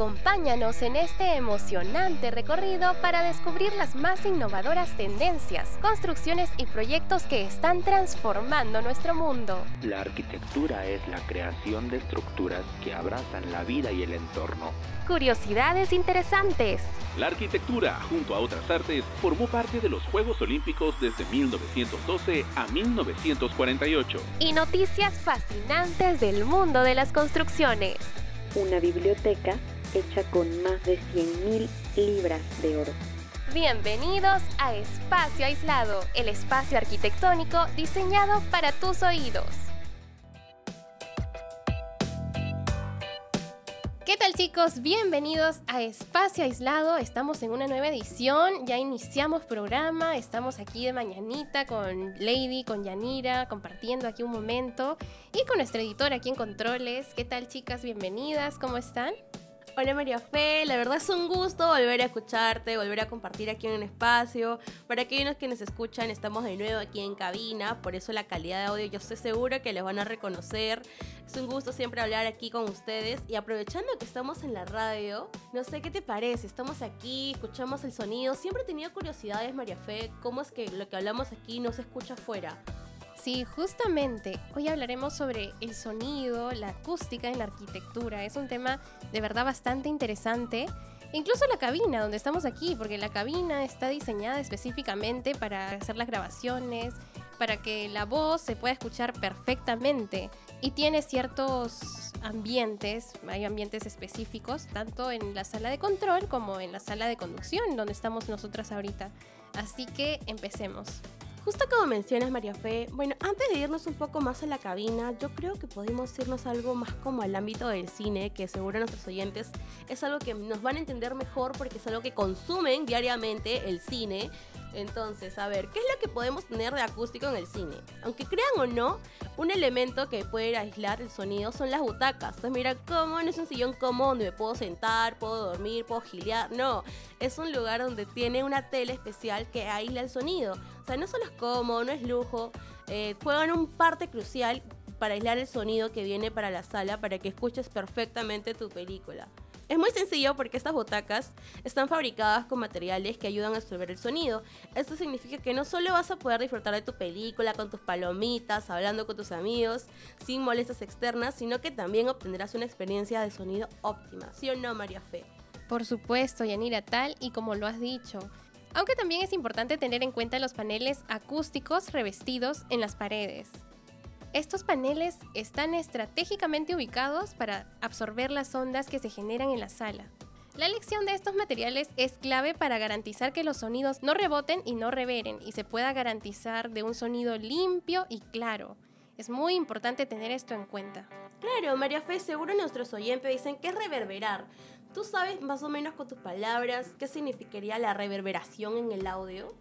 Acompáñanos en este emocionante recorrido para descubrir las más innovadoras tendencias, construcciones y proyectos que están transformando nuestro mundo. La arquitectura es la creación de estructuras que abrazan la vida y el entorno. Curiosidades interesantes. La arquitectura, junto a otras artes, formó parte de los Juegos Olímpicos desde 1912 a 1948. Y noticias fascinantes del mundo de las construcciones una biblioteca hecha con más de 100.000 libras de oro. Bienvenidos a Espacio Aislado, el espacio arquitectónico diseñado para tus oídos. ¿Qué tal chicos? Bienvenidos a Espacio Aislado. Estamos en una nueva edición. Ya iniciamos programa. Estamos aquí de mañanita con Lady, con Yanira, compartiendo aquí un momento. Y con nuestra editora aquí en Controles. ¿Qué tal chicas? Bienvenidas. ¿Cómo están? Hola María Fe, la verdad es un gusto volver a escucharte, volver a compartir aquí en un espacio. Para aquellos que nos escuchan, estamos de nuevo aquí en cabina, por eso la calidad de audio yo estoy segura que les van a reconocer. Es un gusto siempre hablar aquí con ustedes y aprovechando que estamos en la radio, no sé qué te parece, estamos aquí, escuchamos el sonido. Siempre he tenido curiosidades, María Fe, cómo es que lo que hablamos aquí no se escucha afuera. Sí, justamente. Hoy hablaremos sobre el sonido, la acústica en la arquitectura. Es un tema de verdad bastante interesante. Incluso la cabina donde estamos aquí, porque la cabina está diseñada específicamente para hacer las grabaciones, para que la voz se pueda escuchar perfectamente. Y tiene ciertos ambientes, hay ambientes específicos, tanto en la sala de control como en la sala de conducción, donde estamos nosotras ahorita. Así que empecemos. Justo como mencionas María Fe, bueno, antes de irnos un poco más a la cabina, yo creo que podemos irnos algo más como al ámbito del cine, que seguro nuestros oyentes es algo que nos van a entender mejor porque es algo que consumen diariamente el cine entonces, a ver, ¿qué es lo que podemos tener de acústico en el cine? Aunque crean o no, un elemento que puede aislar el sonido son las butacas. Entonces, mira, ¿cómo no es un sillón cómodo donde me puedo sentar, puedo dormir, puedo gilear? No, es un lugar donde tiene una tele especial que aísla el sonido. O sea, no solo es cómodo, no es lujo, eh, juegan un parte crucial para aislar el sonido que viene para la sala para que escuches perfectamente tu película. Es muy sencillo porque estas butacas están fabricadas con materiales que ayudan a absorber el sonido. Esto significa que no solo vas a poder disfrutar de tu película con tus palomitas, hablando con tus amigos, sin molestias externas, sino que también obtendrás una experiencia de sonido óptima. ¿Sí o no, María Fe? Por supuesto, Yanira, tal y como lo has dicho. Aunque también es importante tener en cuenta los paneles acústicos revestidos en las paredes. Estos paneles están estratégicamente ubicados para absorber las ondas que se generan en la sala. La elección de estos materiales es clave para garantizar que los sonidos no reboten y no reveren y se pueda garantizar de un sonido limpio y claro. Es muy importante tener esto en cuenta. Claro, María Fe, seguro nuestros oyentes dicen que es reverberar. ¿Tú sabes más o menos con tus palabras qué significaría la reverberación en el audio?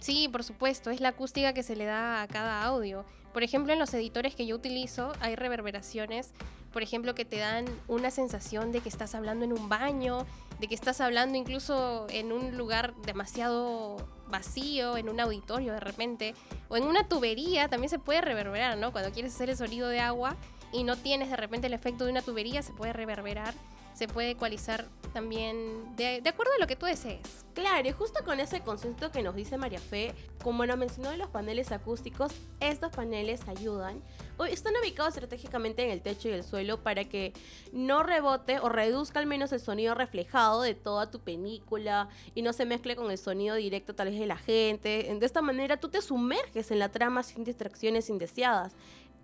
Sí, por supuesto, es la acústica que se le da a cada audio. Por ejemplo, en los editores que yo utilizo hay reverberaciones, por ejemplo, que te dan una sensación de que estás hablando en un baño, de que estás hablando incluso en un lugar demasiado vacío, en un auditorio de repente, o en una tubería también se puede reverberar, ¿no? Cuando quieres hacer el sonido de agua y no tienes de repente el efecto de una tubería, se puede reverberar se puede ecualizar también de, acuerdo a lo que tú desees. Claro, y justo con ese concepto que nos dice María Fe, como nos mencionó de los paneles acústicos, estos paneles ayudan, están ubicados estratégicamente en el techo y el suelo para que no rebote o reduzca al menos el sonido reflejado de toda tu película y no se mezcle con el sonido directo tal vez de la gente. De esta manera tú te sumerges en la trama sin distracciones indeseadas.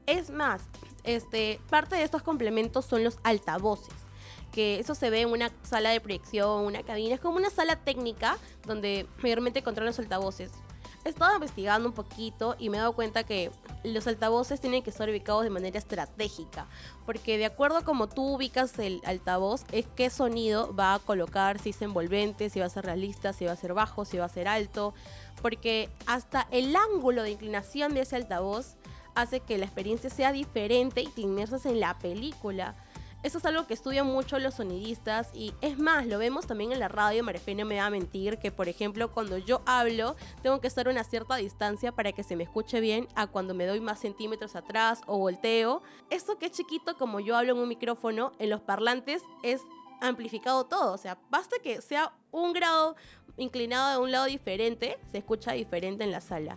Es más, este, parte de estos complementos son los altavoces que eso se ve en una sala de proyección, una cabina, es como una sala técnica donde mayormente controlan los altavoces. He estado investigando un poquito y me he dado cuenta que los altavoces tienen que estar ubicados de manera estratégica, porque de acuerdo a como tú ubicas el altavoz, es qué sonido va a colocar, si es envolvente, si va a ser realista, si va a ser bajo, si va a ser alto, porque hasta el ángulo de inclinación de ese altavoz hace que la experiencia sea diferente y te inmersas en la película. Eso es algo que estudian mucho los sonidistas y es más, lo vemos también en la radio, Marifé no me va a mentir, que por ejemplo cuando yo hablo tengo que estar a una cierta distancia para que se me escuche bien a cuando me doy más centímetros atrás o volteo. Eso que es chiquito como yo hablo en un micrófono, en los parlantes es amplificado todo. O sea, basta que sea un grado inclinado de un lado diferente, se escucha diferente en la sala.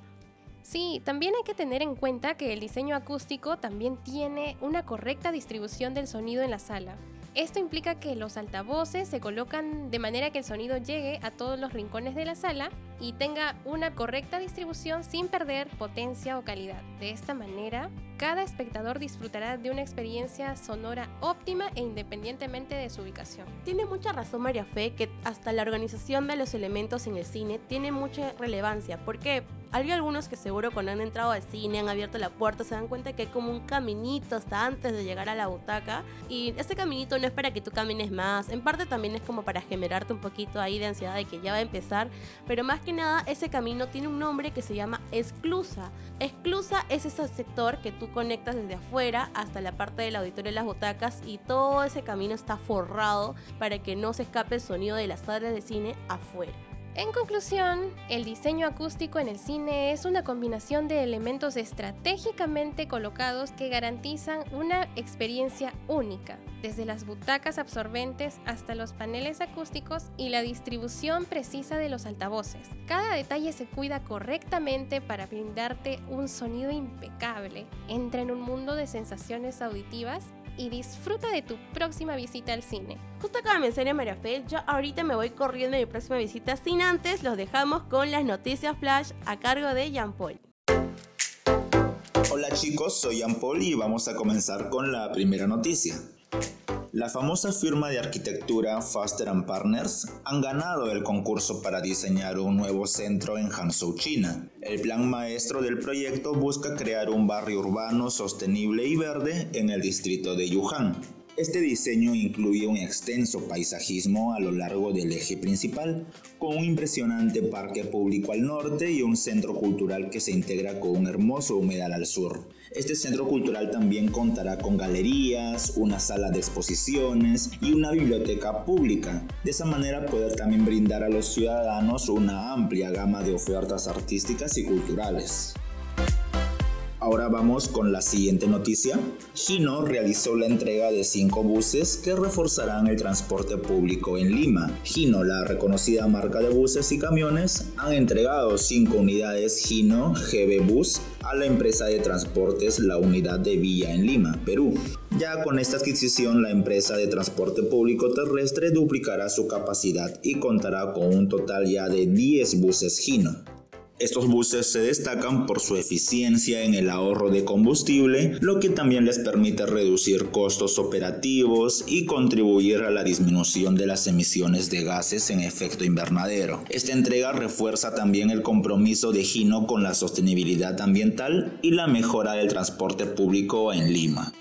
Sí, también hay que tener en cuenta que el diseño acústico también tiene una correcta distribución del sonido en la sala. Esto implica que los altavoces se colocan de manera que el sonido llegue a todos los rincones de la sala y tenga una correcta distribución sin perder potencia o calidad. De esta manera, cada espectador disfrutará de una experiencia sonora óptima e independientemente de su ubicación. Tiene mucha razón María Fe que hasta la organización de los elementos en el cine tiene mucha relevancia, porque hay algunos que seguro cuando han entrado al cine, han abierto la puerta, se dan cuenta que hay como un caminito hasta antes de llegar a la butaca. Y ese caminito no es para que tú camines más, en parte también es como para generarte un poquito ahí de ansiedad de que ya va a empezar. Pero más que nada, ese camino tiene un nombre que se llama esclusa. Esclusa es ese sector que tú conectas desde afuera hasta la parte del auditorio de las butacas y todo ese camino está forrado para que no se escape el sonido de las salas de cine afuera. En conclusión, el diseño acústico en el cine es una combinación de elementos estratégicamente colocados que garantizan una experiencia única, desde las butacas absorbentes hasta los paneles acústicos y la distribución precisa de los altavoces. Cada detalle se cuida correctamente para brindarte un sonido impecable. Entra en un mundo de sensaciones auditivas y disfruta de tu próxima visita al cine. Justo acaba de mencionar María Fe, yo ahorita me voy corriendo a mi próxima visita. Sin antes, los dejamos con las noticias flash a cargo de Jean Paul. Hola chicos, soy Jean Paul y vamos a comenzar con la primera noticia. La famosa firma de arquitectura Faster Partners han ganado el concurso para diseñar un nuevo centro en Hangzhou, China. El plan maestro del proyecto busca crear un barrio urbano sostenible y verde en el distrito de Yuhan. Este diseño incluye un extenso paisajismo a lo largo del eje principal, con un impresionante parque público al norte y un centro cultural que se integra con un hermoso humedal al sur. Este centro cultural también contará con galerías, una sala de exposiciones y una biblioteca pública. De esa manera poder también brindar a los ciudadanos una amplia gama de ofertas artísticas y culturales. Ahora vamos con la siguiente noticia. Gino realizó la entrega de cinco buses que reforzarán el transporte público en Lima. Gino, la reconocida marca de buses y camiones, han entregado cinco unidades Gino GB Bus a la empresa de transportes La Unidad de Villa en Lima, Perú. Ya con esta adquisición, la empresa de transporte público terrestre duplicará su capacidad y contará con un total ya de 10 buses Gino. Estos buses se destacan por su eficiencia en el ahorro de combustible, lo que también les permite reducir costos operativos y contribuir a la disminución de las emisiones de gases en efecto invernadero. Esta entrega refuerza también el compromiso de Gino con la sostenibilidad ambiental y la mejora del transporte público en Lima.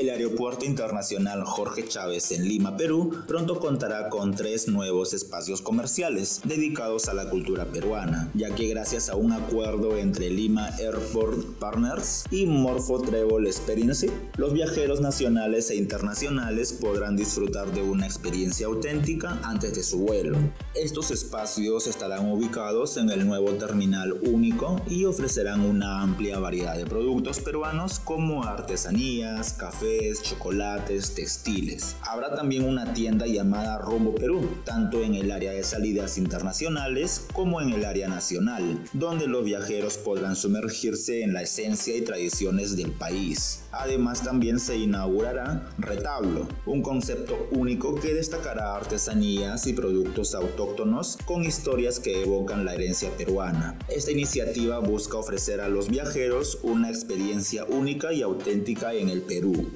El Aeropuerto Internacional Jorge Chávez en Lima, Perú, pronto contará con tres nuevos espacios comerciales dedicados a la cultura peruana, ya que gracias a un acuerdo entre Lima Airport Partners y Morpho Travel Experience, los viajeros nacionales e internacionales podrán disfrutar de una experiencia auténtica antes de su vuelo. Estos espacios estarán ubicados en el nuevo terminal único y ofrecerán una amplia variedad de productos peruanos como artesanías, café, chocolates, textiles. Habrá también una tienda llamada Rumbo Perú, tanto en el área de salidas internacionales como en el área nacional, donde los viajeros podrán sumergirse en la esencia y tradiciones del país. Además también se inaugurará Retablo, un concepto único que destacará artesanías y productos autóctonos con historias que evocan la herencia peruana. Esta iniciativa busca ofrecer a los viajeros una experiencia única y auténtica en el Perú.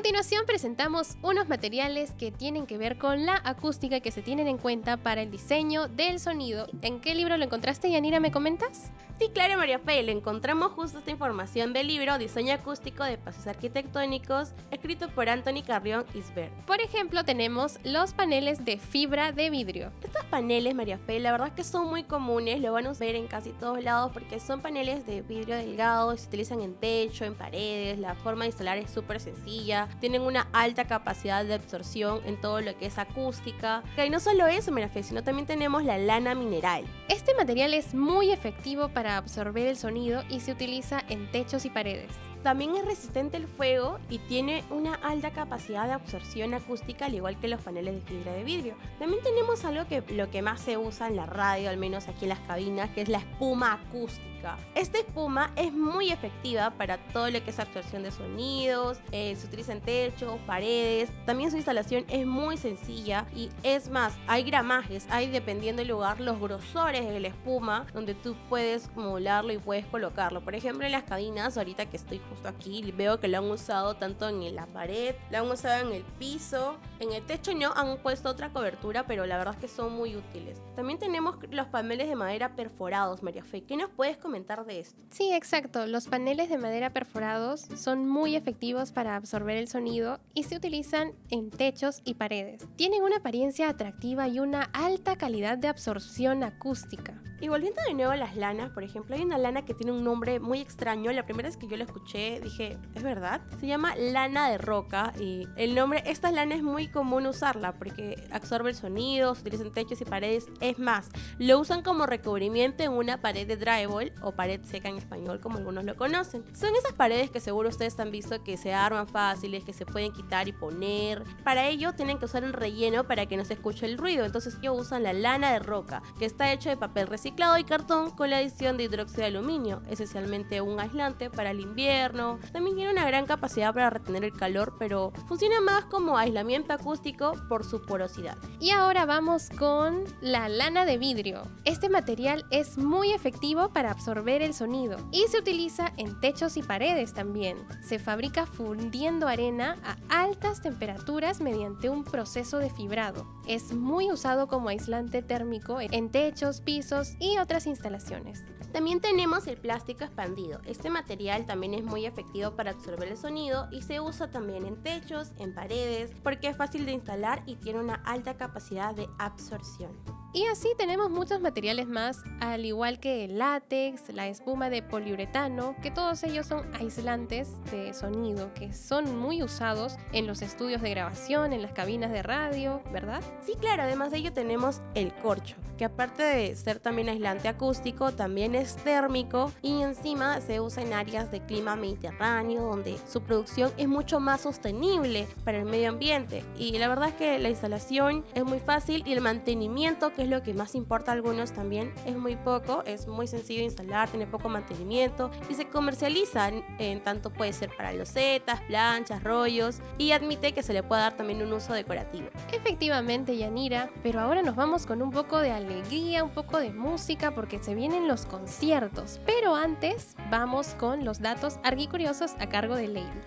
A continuación presentamos unos materiales que tienen que ver con la acústica que se tienen en cuenta para el diseño del sonido. ¿En qué libro lo encontraste, Yanira? ¿Me comentas? Sí, claro, María Fe, le encontramos justo esta información del libro Diseño Acústico de Pasos Arquitectónicos, escrito por Anthony Carrión Isbert. Por ejemplo, tenemos los paneles de fibra de vidrio. Estos paneles, María Fe, la verdad es que son muy comunes, lo van a ver en casi todos lados porque son paneles de vidrio delgado, se utilizan en techo, en paredes, la forma de instalar es súper sencilla, tienen una alta capacidad de absorción en todo lo que es acústica. Y no solo eso, María Fe, sino también tenemos la lana mineral. Este material es muy efectivo para absorber el sonido y se utiliza en techos y paredes. También es resistente al fuego y tiene una alta capacidad de absorción acústica al igual que los paneles de fibra de vidrio. También tenemos algo que lo que más se usa en la radio, al menos aquí en las cabinas, que es la espuma acústica. Esta espuma es muy efectiva para todo lo que es absorción de sonidos, eh, se utiliza en techos, paredes. También su instalación es muy sencilla y es más, hay gramajes, hay dependiendo del lugar los grosores de la espuma donde tú puedes modularlo y puedes colocarlo. Por ejemplo, en las cabinas, ahorita que estoy justo aquí, veo que lo han usado tanto en la pared, lo han usado en el piso, en el techo no han puesto otra cobertura, pero la verdad es que son muy útiles. También tenemos los paneles de madera perforados, María Fe. ¿Qué nos puedes comentar de esto? Sí, exacto. Los paneles de madera perforados son muy efectivos para absorber el sonido y se utilizan en techos y paredes. Tienen una apariencia atractiva y una alta calidad de absorción acústica. Y volviendo de nuevo a las lanas, por ejemplo, hay una lana que tiene un nombre muy extraño. La primera vez que yo la escuché dije, ¿es verdad? Se llama lana de roca y el nombre, esta lana es muy común usarla porque absorbe el sonido, se utiliza en techos y paredes. Es más, lo usan como recubrimiento en una pared de drywall o pared seca en español como algunos lo conocen. Son esas paredes que seguro ustedes han visto que se arman fáciles, que se pueden quitar y poner. Para ello tienen que usar un relleno para que no se escuche el ruido. Entonces ellos usan la lana de roca, que está hecho de papel reciclado reciclado y cartón con la adición de hidróxido de aluminio, esencialmente un aislante para el invierno. También tiene una gran capacidad para retener el calor, pero funciona más como aislamiento acústico por su porosidad. Y ahora vamos con la lana de vidrio. Este material es muy efectivo para absorber el sonido y se utiliza en techos y paredes también. Se fabrica fundiendo arena a altas temperaturas mediante un proceso de fibrado. Es muy usado como aislante térmico en techos, pisos y otras instalaciones. También tenemos el plástico expandido. Este material también es muy efectivo para absorber el sonido y se usa también en techos, en paredes, porque es fácil de instalar y tiene una alta capacidad de absorción. Y así tenemos muchos materiales más, al igual que el látex, la espuma de poliuretano, que todos ellos son aislantes de sonido, que son muy usados en los estudios de grabación, en las cabinas de radio, ¿verdad? Sí, claro, además de ello tenemos el corcho, que aparte de ser también aislante acústico, también es térmico y encima se usa en áreas de clima mediterráneo, donde su producción es mucho más sostenible para el medio ambiente. Y la verdad es que la instalación es muy fácil y el mantenimiento, es lo que más importa a algunos también, es muy poco, es muy sencillo instalar, tiene poco mantenimiento y se comercializan en tanto puede ser para losetas, planchas, rollos y admite que se le pueda dar también un uso decorativo. Efectivamente, Yanira, pero ahora nos vamos con un poco de alegría, un poco de música porque se vienen los conciertos, pero antes vamos con los datos arquicuriosos a cargo de Lady.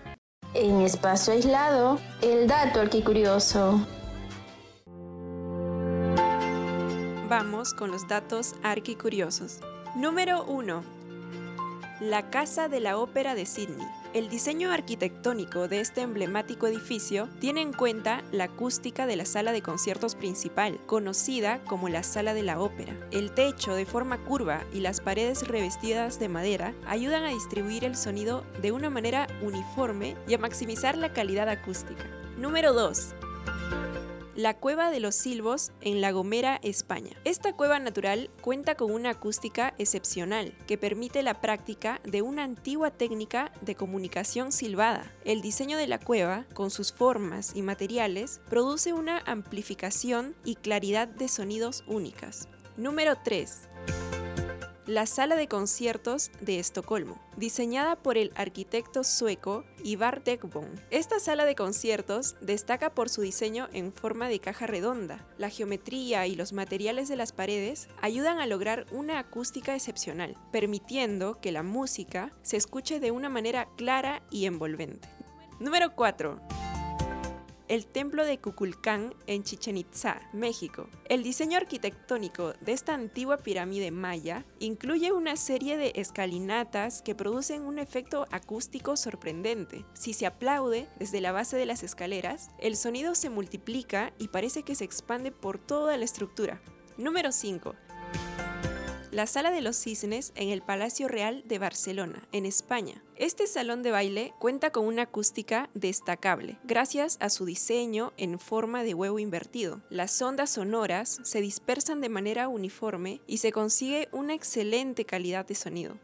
En espacio aislado, el dato arquicurioso. Vamos con los datos arquicuriosos. Número 1. La Casa de la Ópera de Sydney. El diseño arquitectónico de este emblemático edificio tiene en cuenta la acústica de la sala de conciertos principal, conocida como la Sala de la Ópera. El techo de forma curva y las paredes revestidas de madera ayudan a distribuir el sonido de una manera uniforme y a maximizar la calidad acústica. Número 2 la Cueva de los Silvos en La Gomera, España. Esta cueva natural cuenta con una acústica excepcional que permite la práctica de una antigua técnica de comunicación silbada. El diseño de la cueva, con sus formas y materiales, produce una amplificación y claridad de sonidos únicas. Número 3 la sala de conciertos de Estocolmo, diseñada por el arquitecto sueco Ivar Dekbom. Esta sala de conciertos destaca por su diseño en forma de caja redonda. La geometría y los materiales de las paredes ayudan a lograr una acústica excepcional, permitiendo que la música se escuche de una manera clara y envolvente. Número 4 el templo de Cuculcán en Chichen Itza, México. El diseño arquitectónico de esta antigua pirámide maya incluye una serie de escalinatas que producen un efecto acústico sorprendente. Si se aplaude desde la base de las escaleras, el sonido se multiplica y parece que se expande por toda la estructura. Número 5 la Sala de los Cisnes en el Palacio Real de Barcelona, en España. Este salón de baile cuenta con una acústica destacable, gracias a su diseño en forma de huevo invertido. Las ondas sonoras se dispersan de manera uniforme y se consigue una excelente calidad de sonido.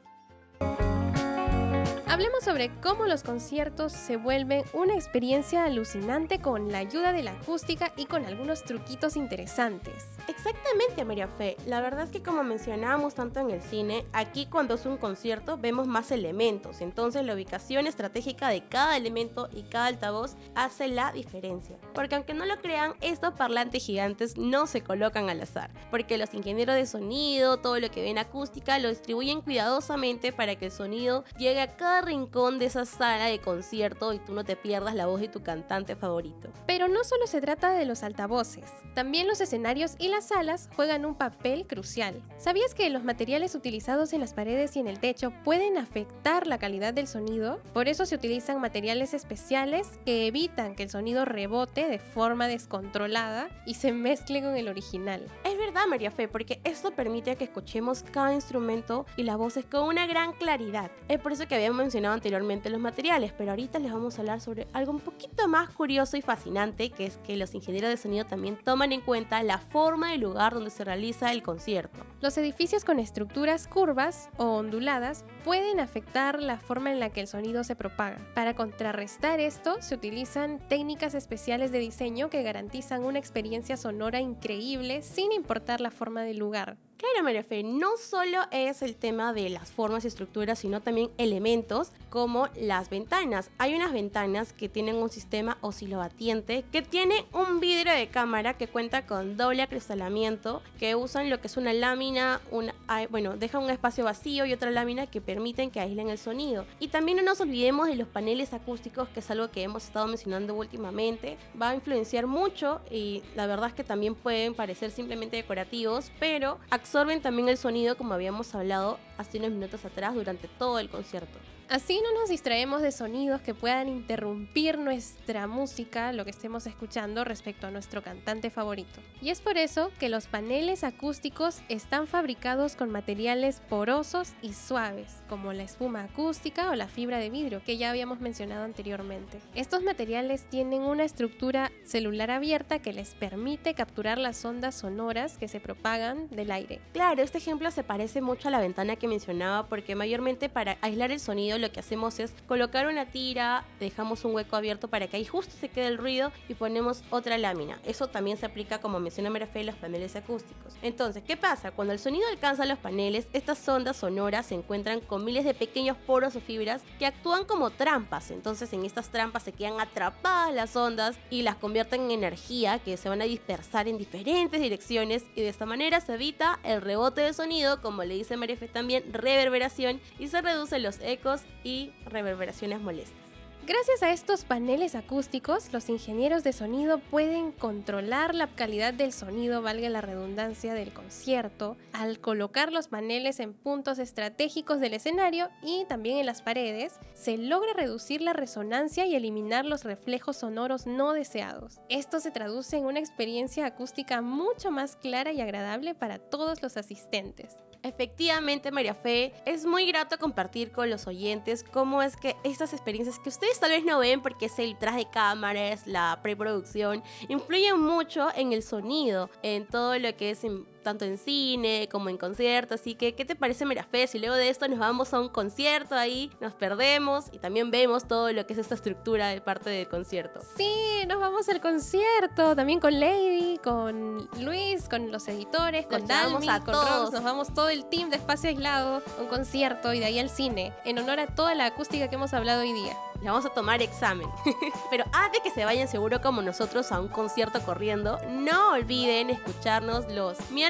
Hablemos sobre cómo los conciertos se vuelven una experiencia alucinante con la ayuda de la acústica y con algunos truquitos interesantes. Exactamente, María Fe. La verdad es que como mencionábamos tanto en el cine, aquí cuando es un concierto vemos más elementos. Entonces la ubicación estratégica de cada elemento y cada altavoz hace la diferencia. Porque aunque no lo crean, estos parlantes gigantes no se colocan al azar. Porque los ingenieros de sonido, todo lo que ven acústica, lo distribuyen cuidadosamente para que el sonido llegue a cada rincón de esa sala de concierto y tú no te pierdas la voz de tu cantante favorito. Pero no solo se trata de los altavoces, también los escenarios y las salas juegan un papel crucial. ¿Sabías que los materiales utilizados en las paredes y en el techo pueden afectar la calidad del sonido? Por eso se utilizan materiales especiales que evitan que el sonido rebote de forma descontrolada y se mezcle con el original. Es verdad, María Fe, porque esto permite que escuchemos cada instrumento y las voces con una gran claridad. Es por eso que habíamos anteriormente los materiales, pero ahorita les vamos a hablar sobre algo un poquito más curioso y fascinante, que es que los ingenieros de sonido también toman en cuenta la forma del lugar donde se realiza el concierto. Los edificios con estructuras curvas o onduladas pueden afectar la forma en la que el sonido se propaga. Para contrarrestar esto, se utilizan técnicas especiales de diseño que garantizan una experiencia sonora increíble sin importar la forma del lugar. Claro, María Fe, no solo es el tema de las formas y estructuras, sino también elementos como las ventanas. Hay unas ventanas que tienen un sistema oscilobatiente que tiene un vidrio de cámara que cuenta con doble acristalamiento, que usan lo que es una lámina, una, bueno, deja un espacio vacío y otra lámina que permiten que aíslen el sonido. Y también no nos olvidemos de los paneles acústicos, que es algo que hemos estado mencionando últimamente. Va a influenciar mucho y la verdad es que también pueden parecer simplemente decorativos, pero absorben también el sonido como habíamos hablado hace unos minutos atrás durante todo el concierto. Así no nos distraemos de sonidos que puedan interrumpir nuestra música, lo que estemos escuchando respecto a nuestro cantante favorito. Y es por eso que los paneles acústicos están fabricados con materiales porosos y suaves, como la espuma acústica o la fibra de vidrio que ya habíamos mencionado anteriormente. Estos materiales tienen una estructura celular abierta que les permite capturar las ondas sonoras que se propagan del aire. Claro, este ejemplo se parece mucho a la ventana que mencionaba porque mayormente para aislar el sonido lo que hacemos es colocar una tira, dejamos un hueco abierto para que ahí justo se quede el ruido y ponemos otra lámina. Eso también se aplica, como menciona Merafe, los paneles acústicos. Entonces, ¿qué pasa? Cuando el sonido alcanza los paneles, estas ondas sonoras se encuentran con miles de pequeños poros o fibras que actúan como trampas. Entonces, en estas trampas se quedan atrapadas las ondas y las convierten en energía que se van a dispersar en diferentes direcciones y de esta manera se evita el rebote del sonido, como le dice Marife también, reverberación y se reducen los ecos y reverberaciones molestas. Gracias a estos paneles acústicos, los ingenieros de sonido pueden controlar la calidad del sonido, valga la redundancia, del concierto, al colocar los paneles en puntos estratégicos del escenario y también en las paredes, se logra reducir la resonancia y eliminar los reflejos sonoros no deseados. Esto se traduce en una experiencia acústica mucho más clara y agradable para todos los asistentes. Efectivamente, María Fe, es muy grato compartir con los oyentes cómo es que estas experiencias que ustedes tal vez no ven porque es el traje de cámaras, la preproducción, influyen mucho en el sonido, en todo lo que es tanto en cine como en conciertos. Así que, ¿qué te parece Merafé? Si luego de esto nos vamos a un concierto ahí, nos perdemos y también vemos todo lo que es esta estructura de parte del concierto. Sí, nos vamos al concierto, también con Lady, con Luis, con los editores, con Dalmi, con todos. Nos vamos todo el team de Espacio Aislado, un concierto y de ahí al cine, en honor a toda la acústica que hemos hablado hoy día le vamos a tomar examen. Pero antes que se vayan seguro como nosotros a un concierto corriendo, no olviden escucharnos los miércoles,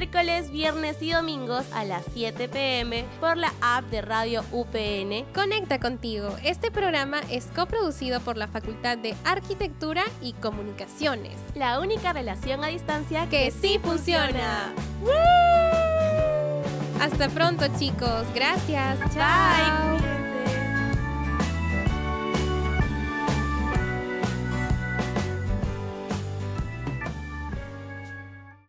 viernes y domingos a las 7 pm por la app de Radio UPN. Conecta contigo. Este programa es coproducido por la Facultad de Arquitectura y Comunicaciones. La única relación a distancia que, sí funciona. Hasta pronto chicos. Gracias. Chao.